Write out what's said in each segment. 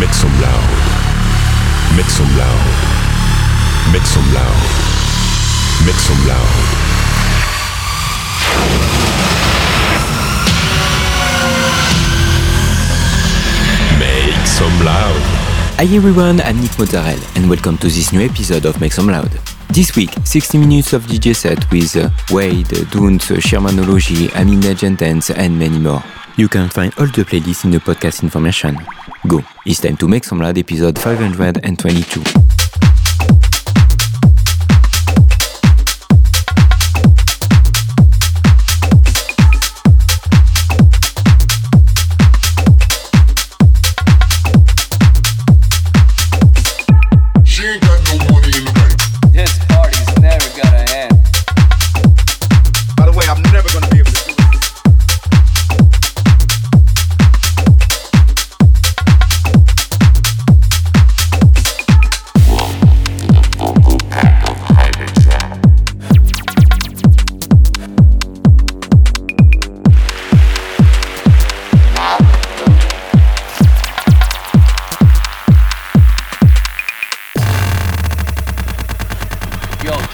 Make some loud. Make some loud. Make some loud. Make some loud. Make some loud. Hi everyone, I'm Nick Mozzarella and welcome to this new episode of Make Some Loud. This week, 60 minutes of DJ set with uh, Wade, Dunes, Shermanology, Amina Gentens and many more. You can find all the playlists in the podcast information. Go, it's time to Make Some Loud episode 522.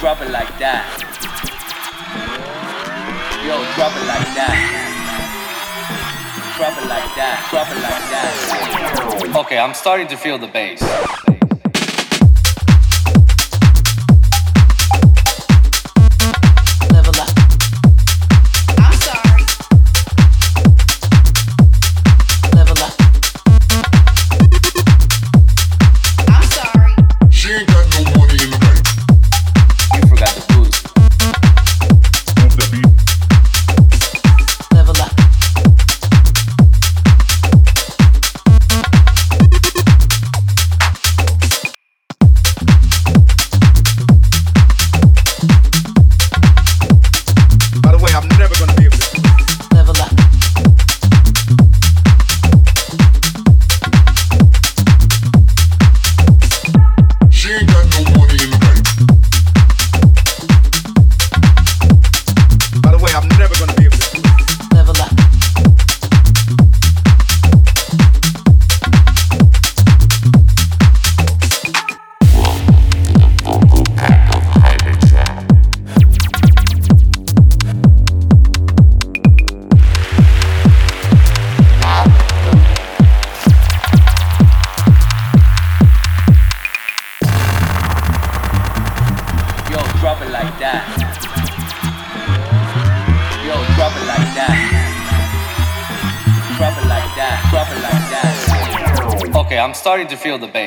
Drop it like that. Yo, drop it like that. Drop it like that. Drop it like that. Okay, I'm starting to feel the bass. the band.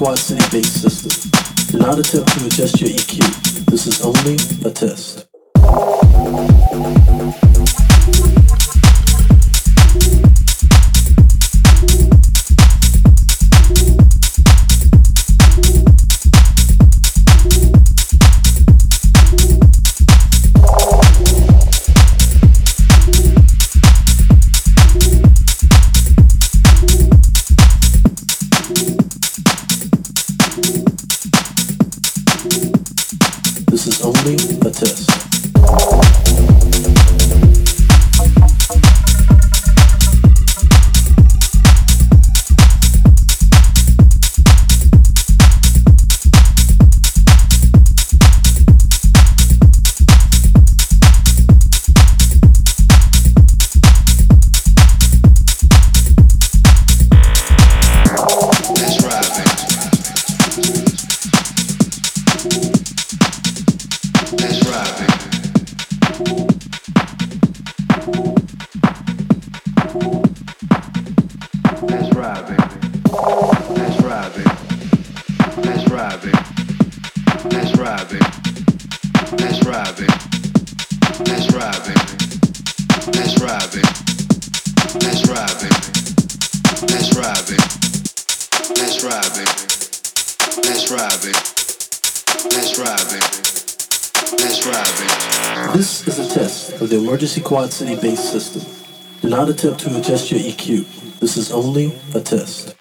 quad city-based system. Not attempt to adjust your EQ. This is only a test. This is a test of the emergency Quad City based system. Do not attempt to adjust your EQ. This is only a test.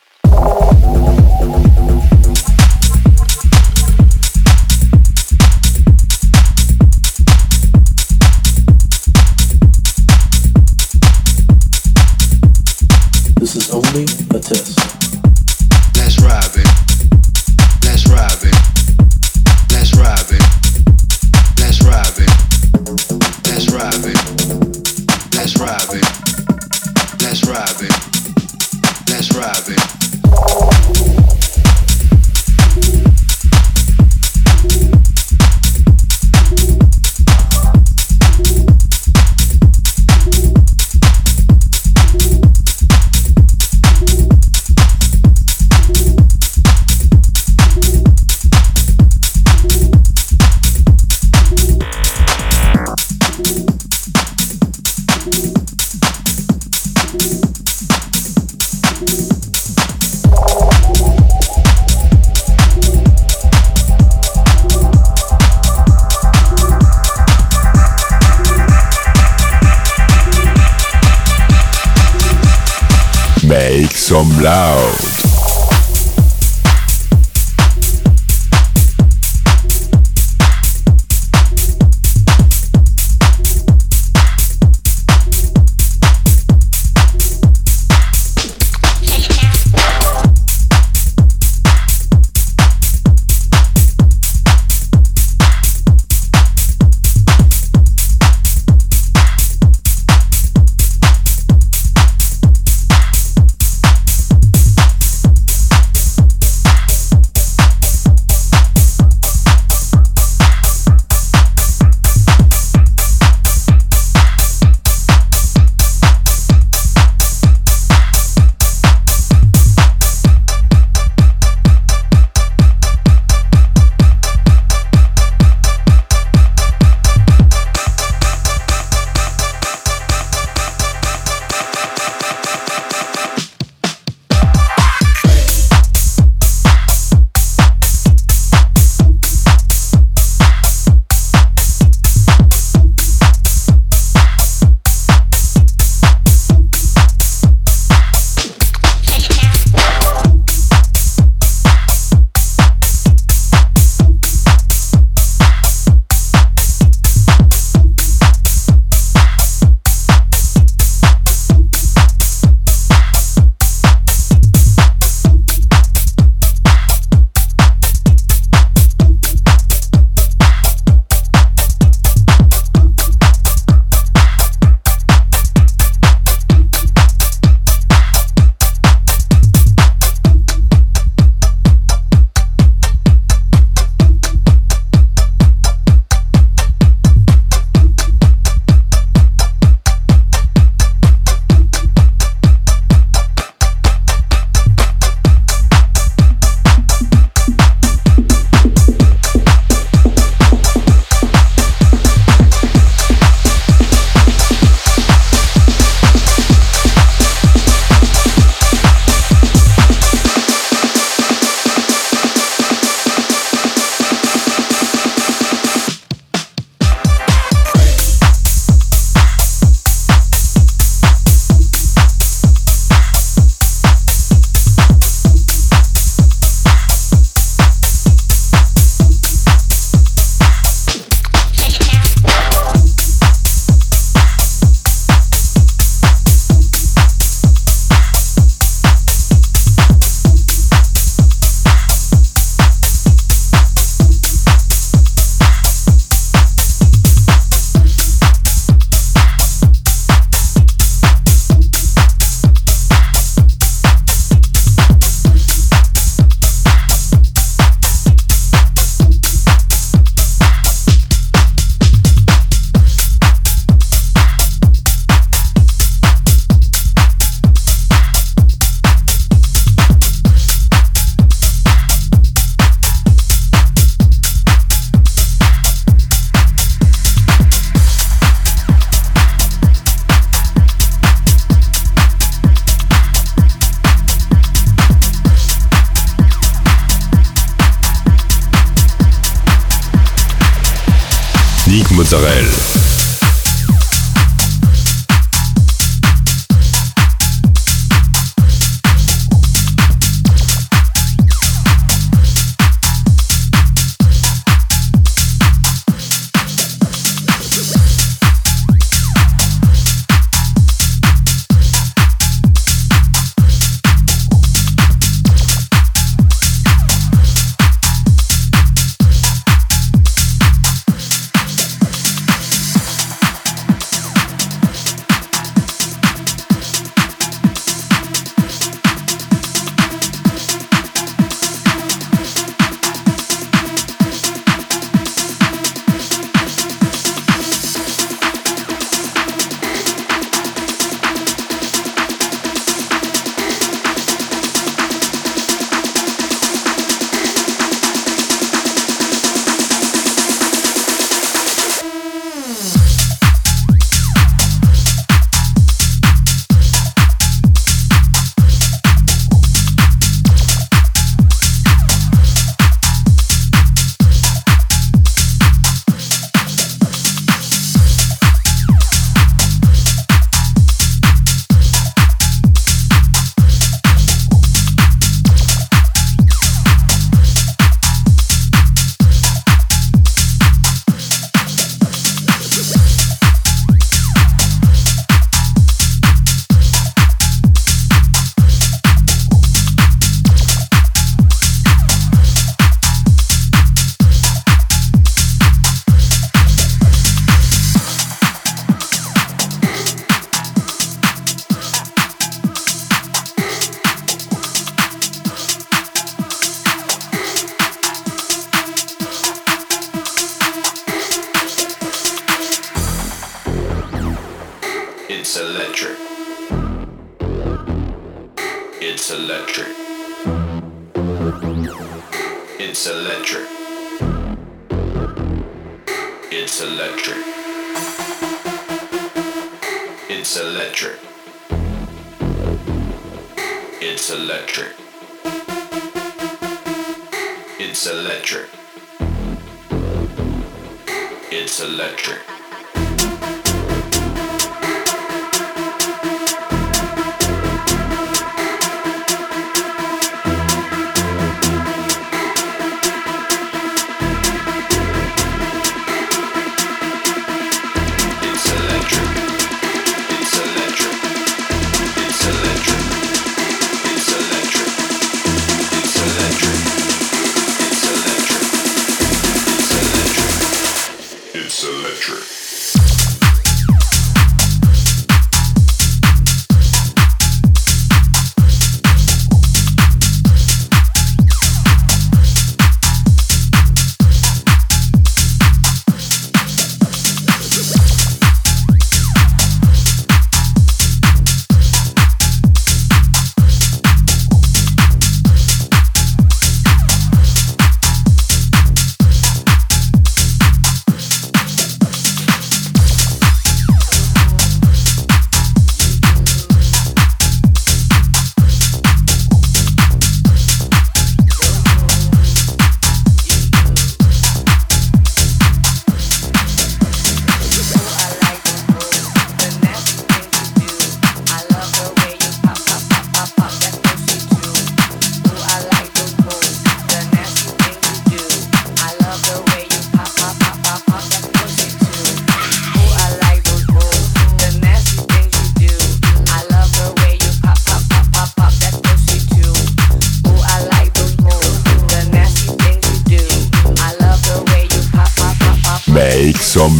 It's electric. It's electric.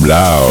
Lao.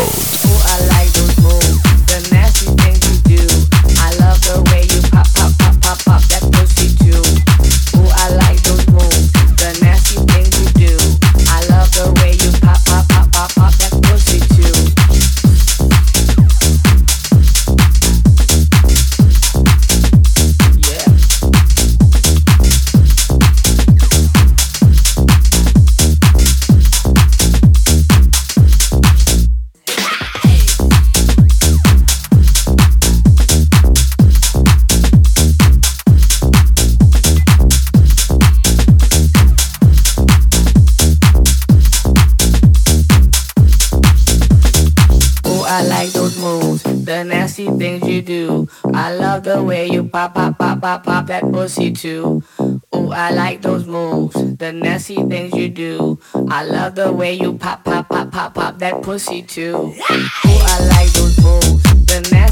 love the way you pop, pop, pop, pop, pop that pussy too. Oh, I like those moves. The next.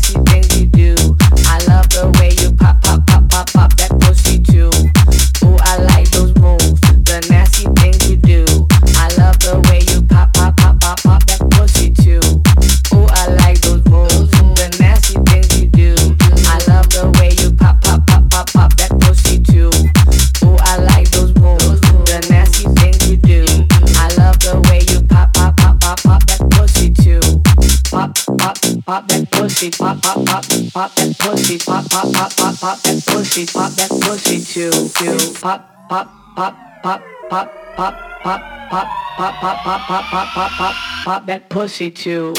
pop, pop, pop that pussy, pop, pop, pop, pop, pop that pussy, pop that pussy too, pop, pop, pop, pop, pop, pop, pop, pop, pop, pop, pop, pop, pop, pop that pussy too.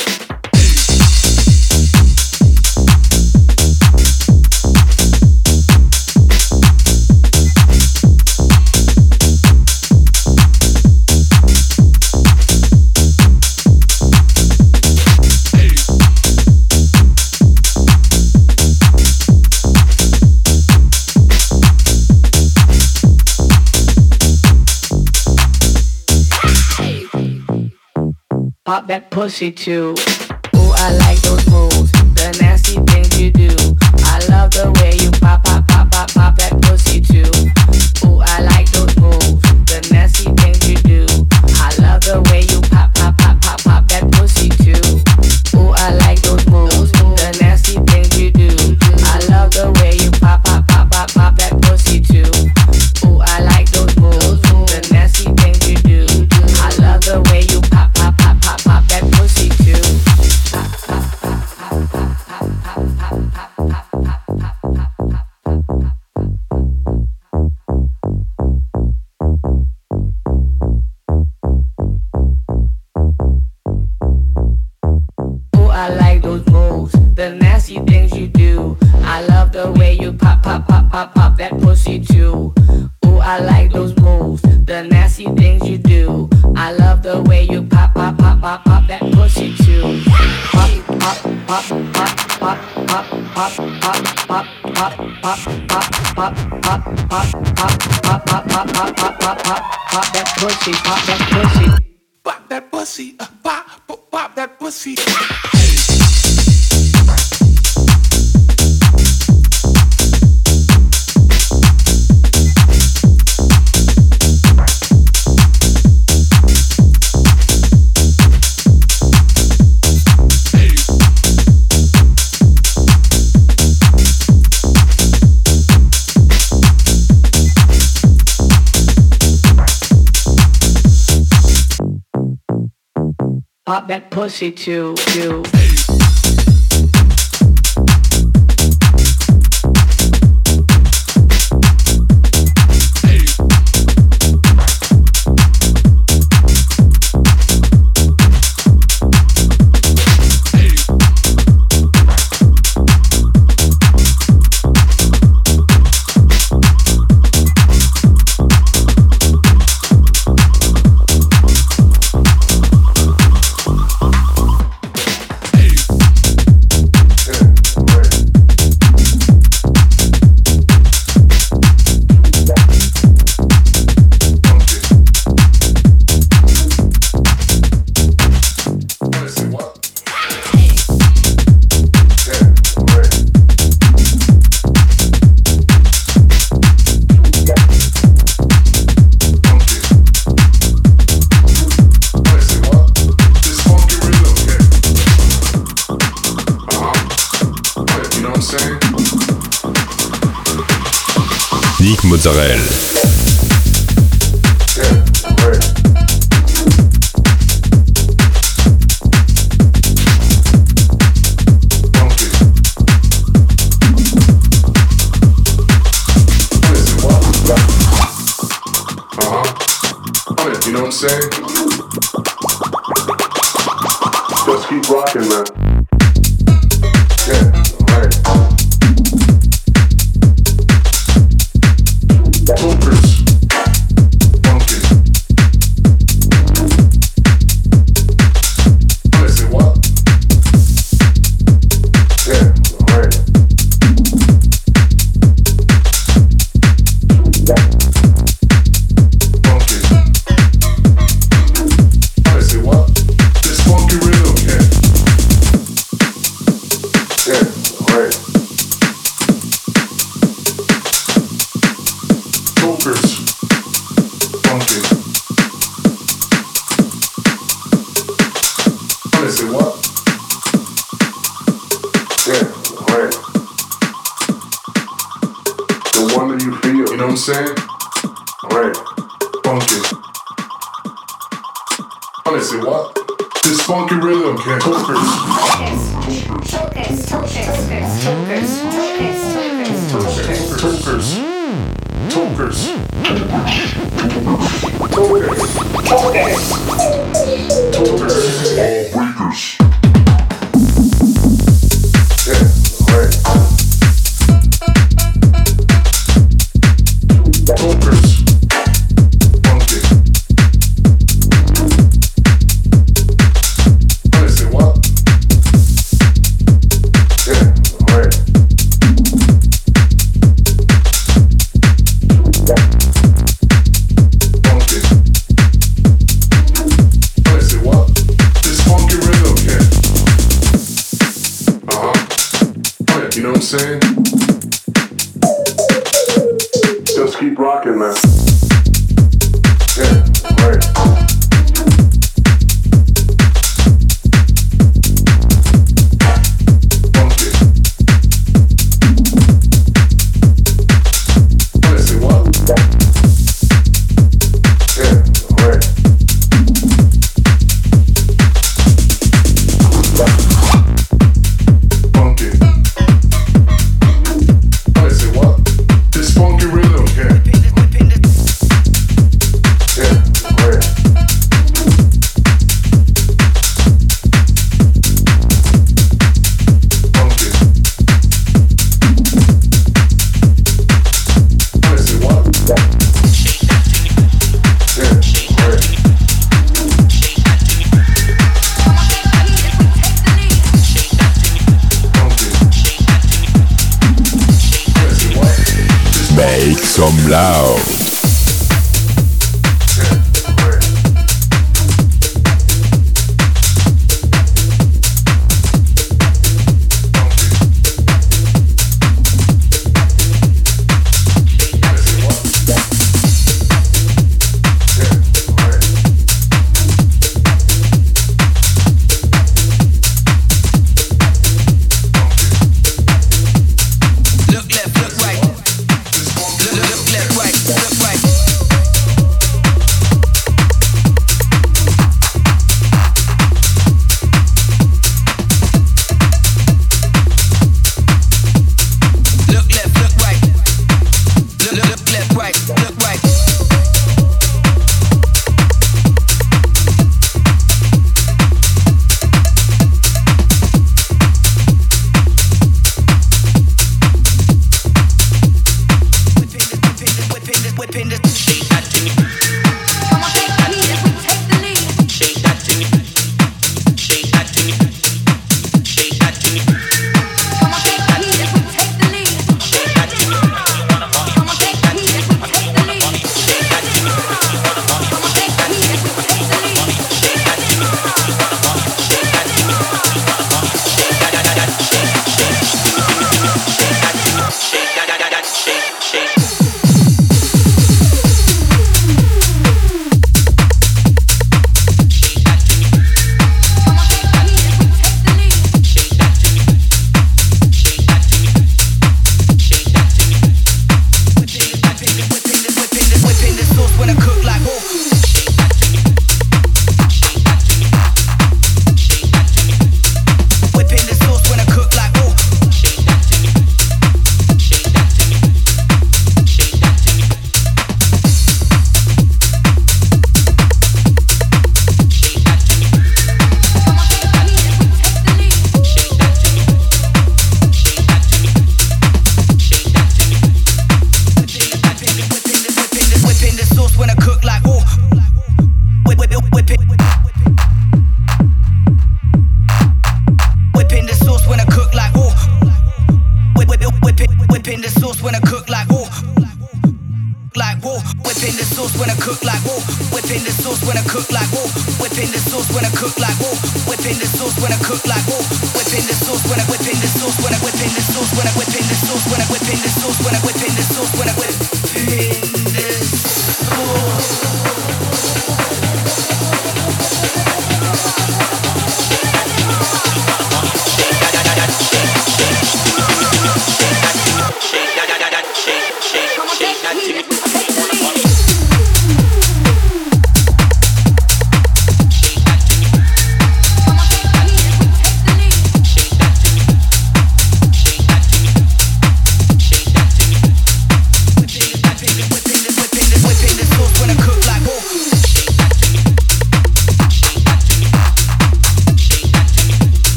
Pop that pussy too. Ooh, I like those moves. The nasty things you do. I love the way pop that pussy to, you. Uh-huh. Mozzarella. You know what I'm saying? Just keep rocking, man. say I do.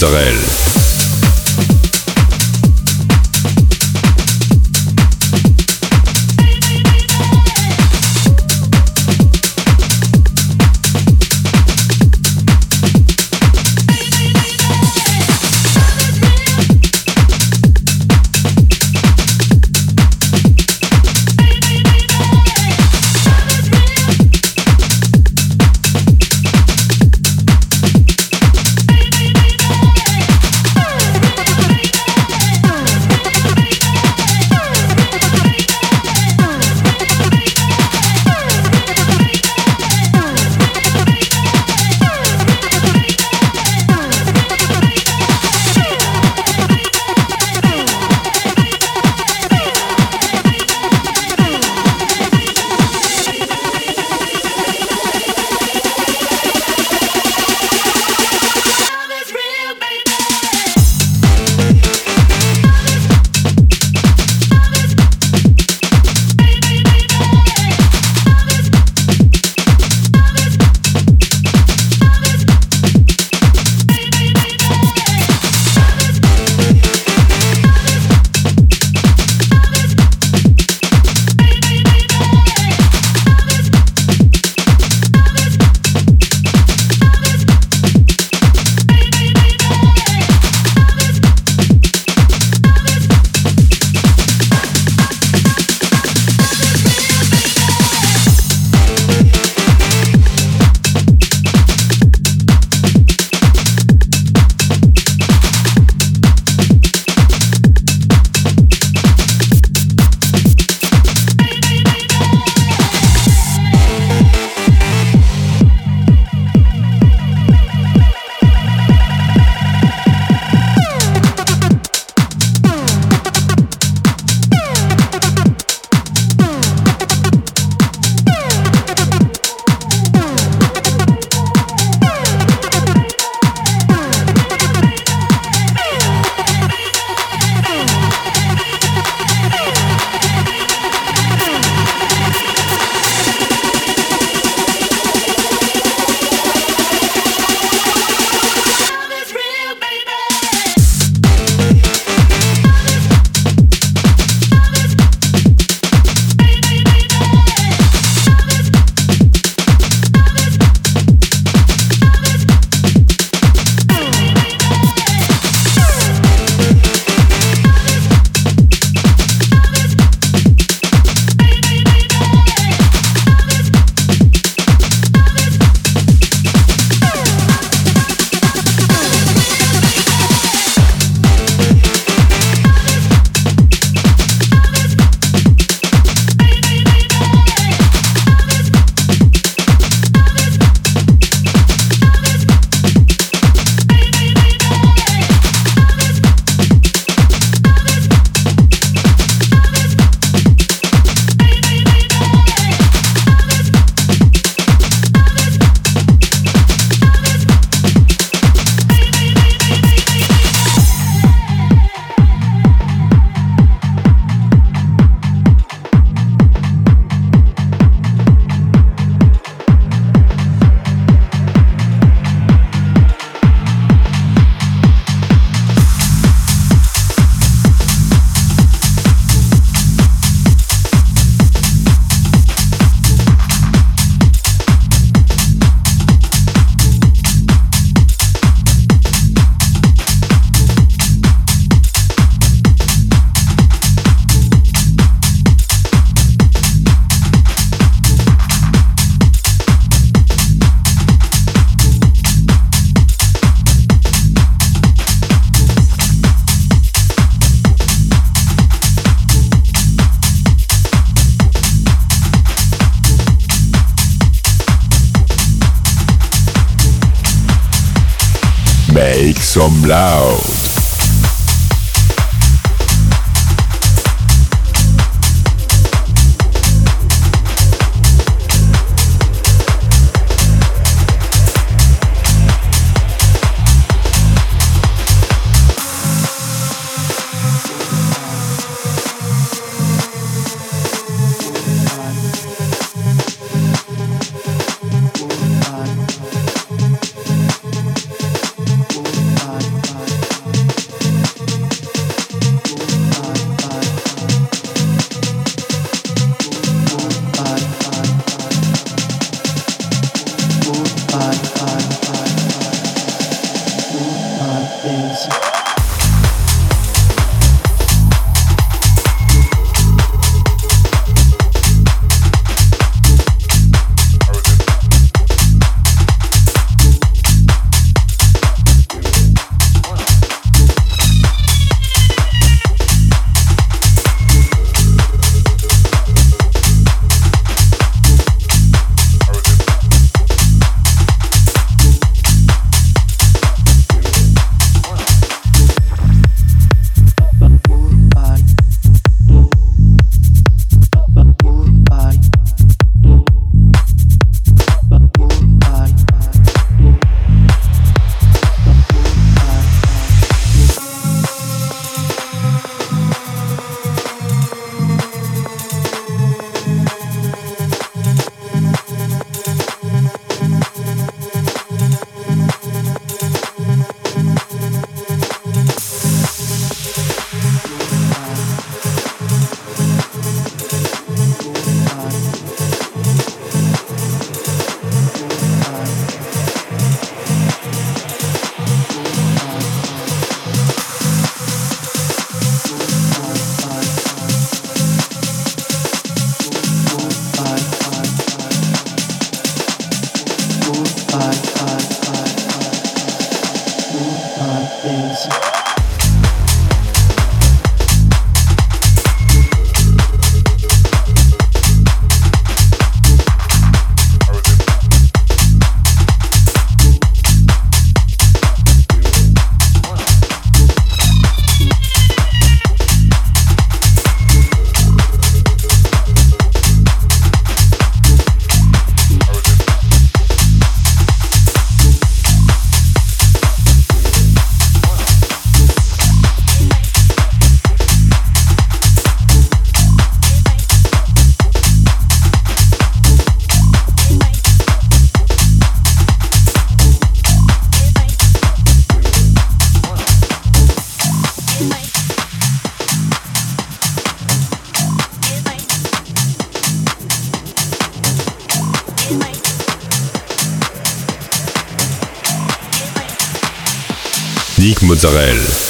Mozzarella. Mozzarella.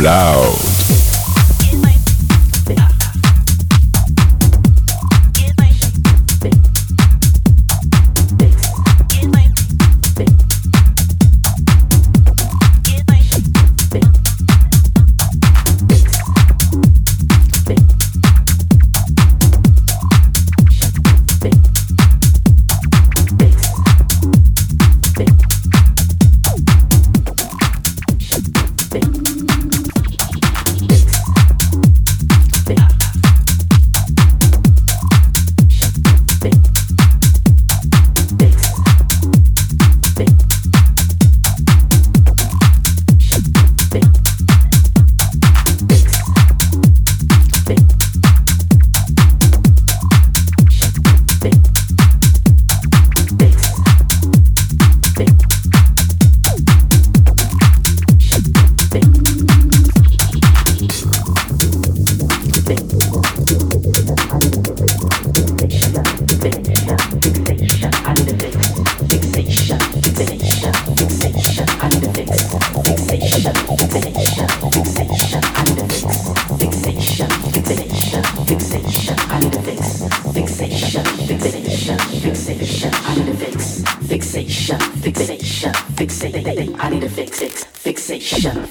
Loud. fixation.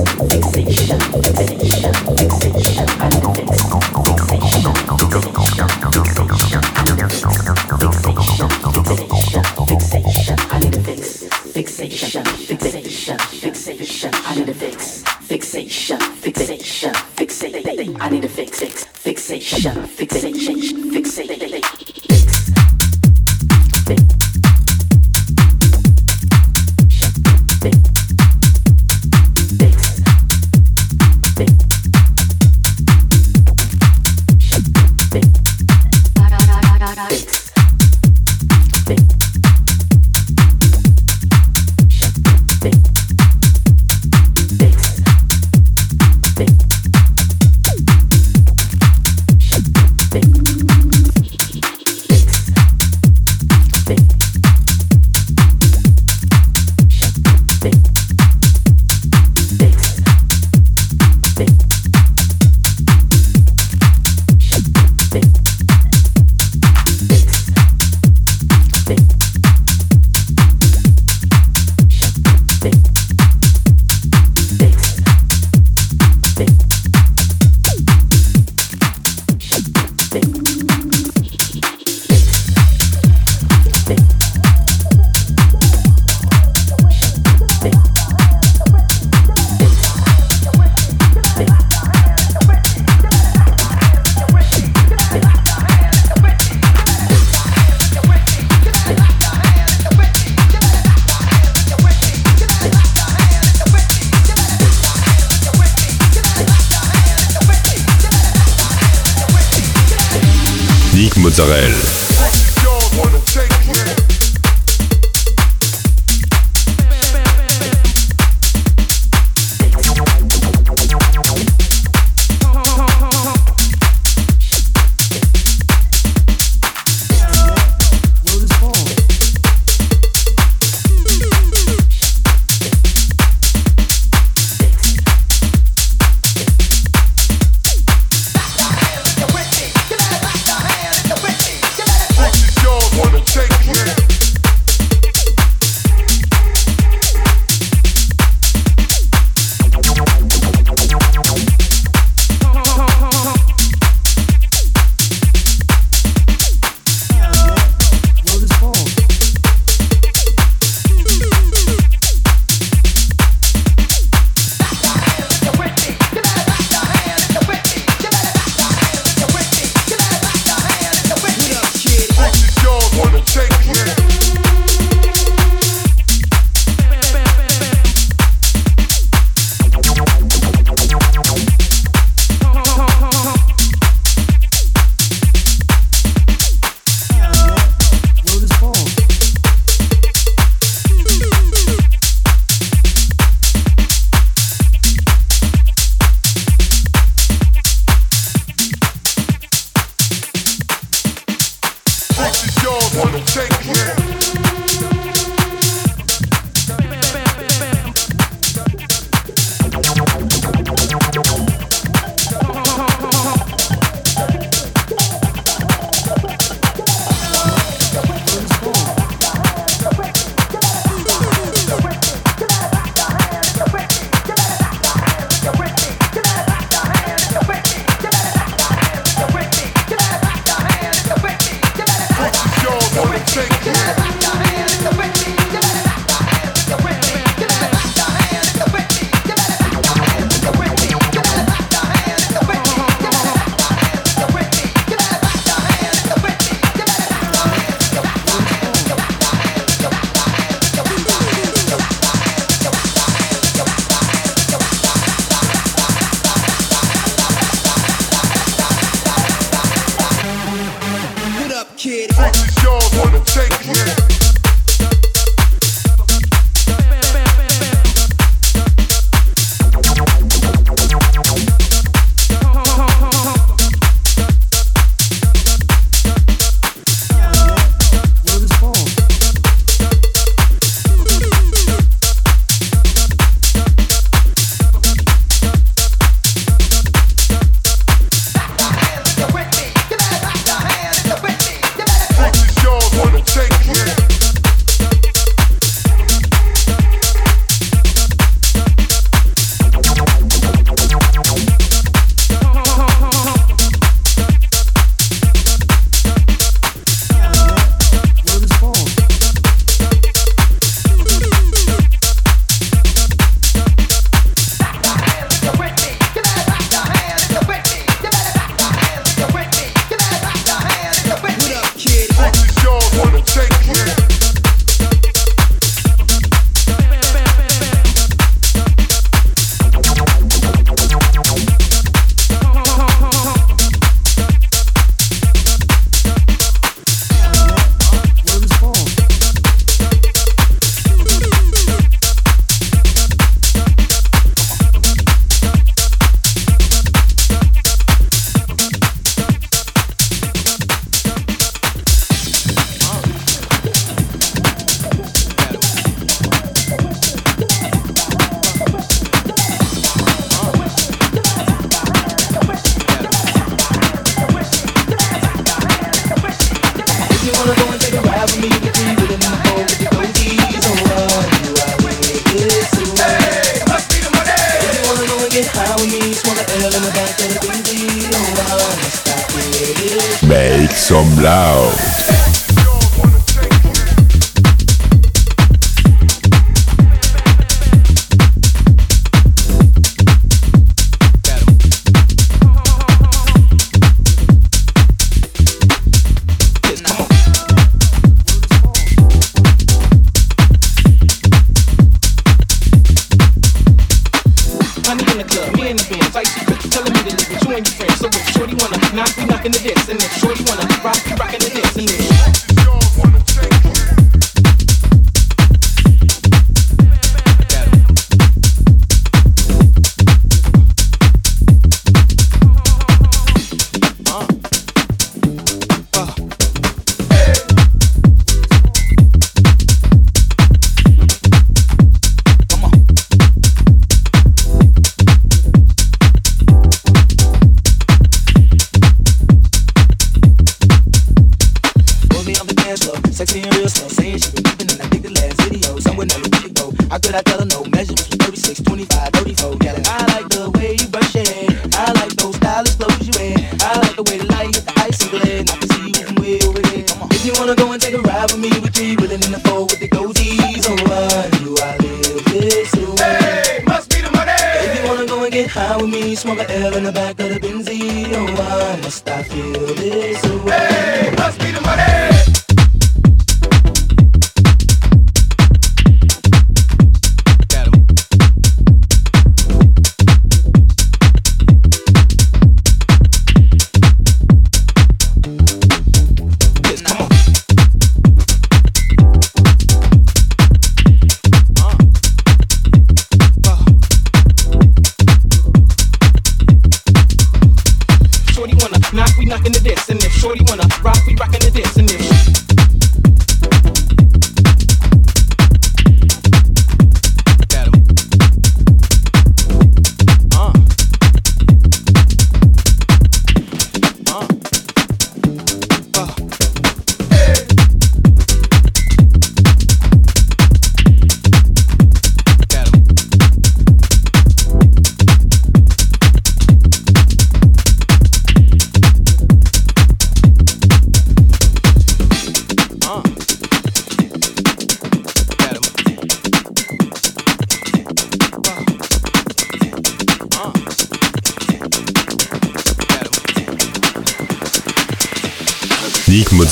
Mozzarella.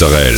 Mozzarella.